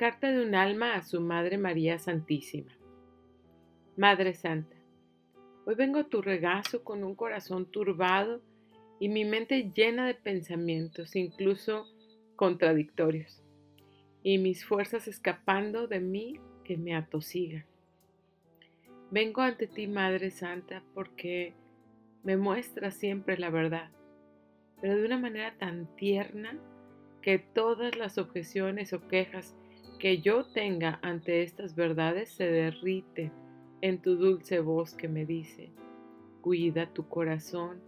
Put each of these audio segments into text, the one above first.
Carta de un alma a su Madre María Santísima. Madre Santa, hoy vengo a tu regazo con un corazón turbado y mi mente llena de pensamientos, incluso contradictorios, y mis fuerzas escapando de mí que me atosigan. Vengo ante ti, Madre Santa, porque me muestras siempre la verdad, pero de una manera tan tierna que todas las objeciones o quejas que yo tenga ante estas verdades se derrite en tu dulce voz que me dice, cuida tu corazón,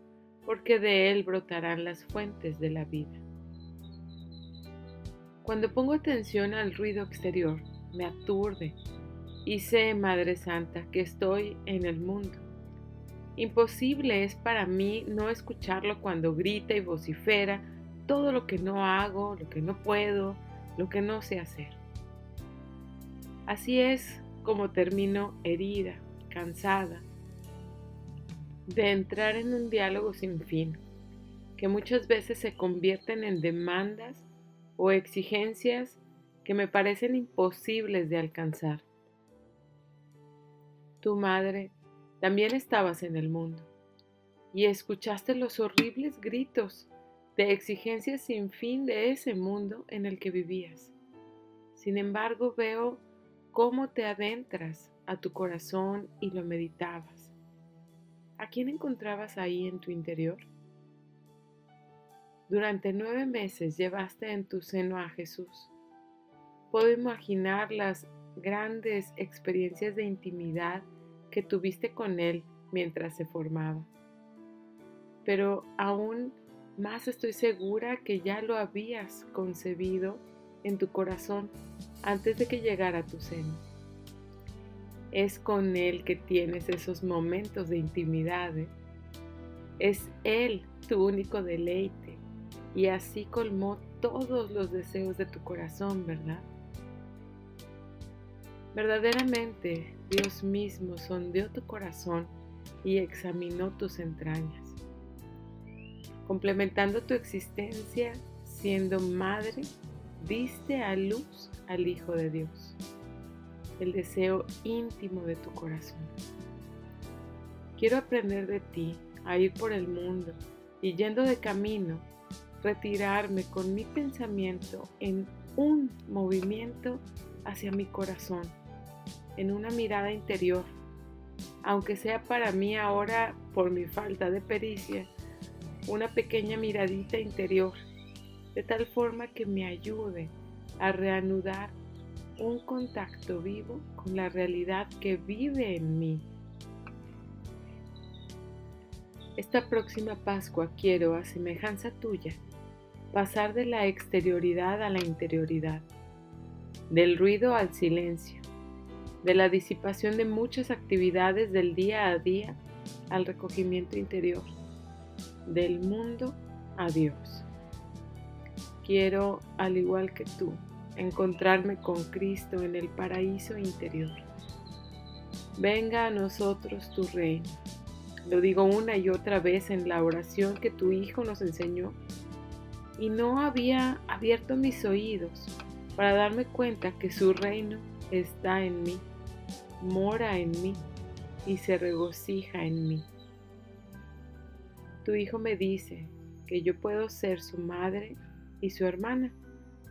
porque de él brotarán las fuentes de la vida. Cuando pongo atención al ruido exterior, me aturde y sé, Madre Santa, que estoy en el mundo. Imposible es para mí no escucharlo cuando grita y vocifera todo lo que no hago, lo que no puedo, lo que no sé hacer. Así es como termino herida, cansada, de entrar en un diálogo sin fin, que muchas veces se convierten en demandas o exigencias que me parecen imposibles de alcanzar. Tu madre también estabas en el mundo y escuchaste los horribles gritos de exigencias sin fin de ese mundo en el que vivías. Sin embargo, veo cómo te adentras a tu corazón y lo meditabas. ¿A quién encontrabas ahí en tu interior? Durante nueve meses llevaste en tu seno a Jesús. Puedo imaginar las grandes experiencias de intimidad que tuviste con Él mientras se formaba. Pero aún más estoy segura que ya lo habías concebido en tu corazón antes de que llegara tu seno. Es con Él que tienes esos momentos de intimidad. ¿eh? Es Él tu único deleite y así colmó todos los deseos de tu corazón, ¿verdad? Verdaderamente Dios mismo sondeó tu corazón y examinó tus entrañas, complementando tu existencia siendo madre diste a luz al Hijo de Dios, el deseo íntimo de tu corazón. Quiero aprender de ti a ir por el mundo y yendo de camino, retirarme con mi pensamiento en un movimiento hacia mi corazón, en una mirada interior, aunque sea para mí ahora, por mi falta de pericia, una pequeña miradita interior de tal forma que me ayude a reanudar un contacto vivo con la realidad que vive en mí. Esta próxima Pascua quiero, a semejanza tuya, pasar de la exterioridad a la interioridad, del ruido al silencio, de la disipación de muchas actividades del día a día al recogimiento interior, del mundo a Dios. Quiero, al igual que tú, encontrarme con Cristo en el paraíso interior. Venga a nosotros tu reino. Lo digo una y otra vez en la oración que tu Hijo nos enseñó y no había abierto mis oídos para darme cuenta que su reino está en mí, mora en mí y se regocija en mí. Tu Hijo me dice que yo puedo ser su madre y su hermana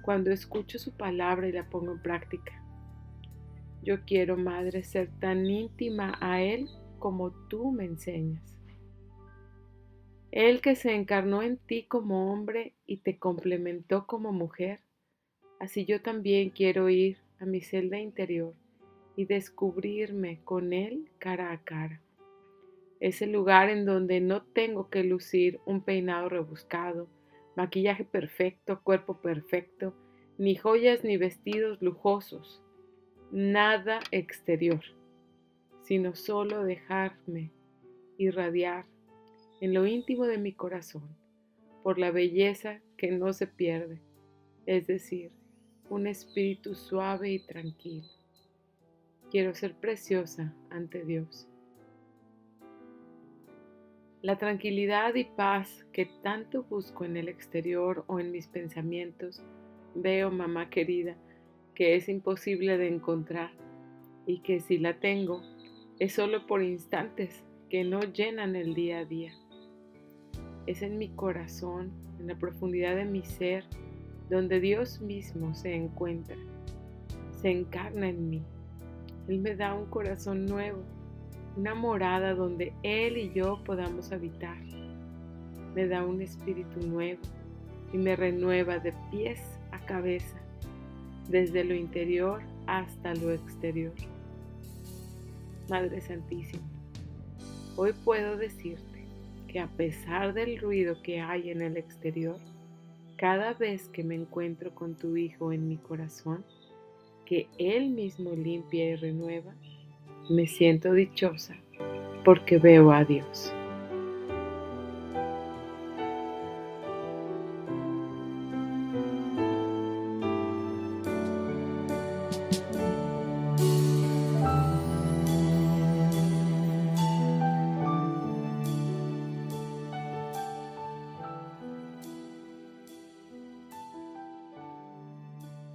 cuando escucho su palabra y la pongo en práctica. Yo quiero, Madre, ser tan íntima a Él como tú me enseñas. Él que se encarnó en ti como hombre y te complementó como mujer, así yo también quiero ir a mi celda interior y descubrirme con Él cara a cara. Es el lugar en donde no tengo que lucir un peinado rebuscado, maquillaje perfecto, cuerpo perfecto, ni joyas ni vestidos lujosos, nada exterior, sino solo dejarme irradiar en lo íntimo de mi corazón por la belleza que no se pierde, es decir, un espíritu suave y tranquilo. Quiero ser preciosa ante Dios. La tranquilidad y paz que tanto busco en el exterior o en mis pensamientos, veo, mamá querida, que es imposible de encontrar y que si la tengo es solo por instantes que no llenan el día a día. Es en mi corazón, en la profundidad de mi ser, donde Dios mismo se encuentra, se encarna en mí. Él me da un corazón nuevo, una morada donde Él y yo podamos habitar. Me da un espíritu nuevo y me renueva de pies a cabeza, desde lo interior hasta lo exterior. Madre Santísima, hoy puedo decirte que a pesar del ruido que hay en el exterior, cada vez que me encuentro con tu Hijo en mi corazón, que Él mismo limpia y renueva, me siento dichosa porque veo a Dios.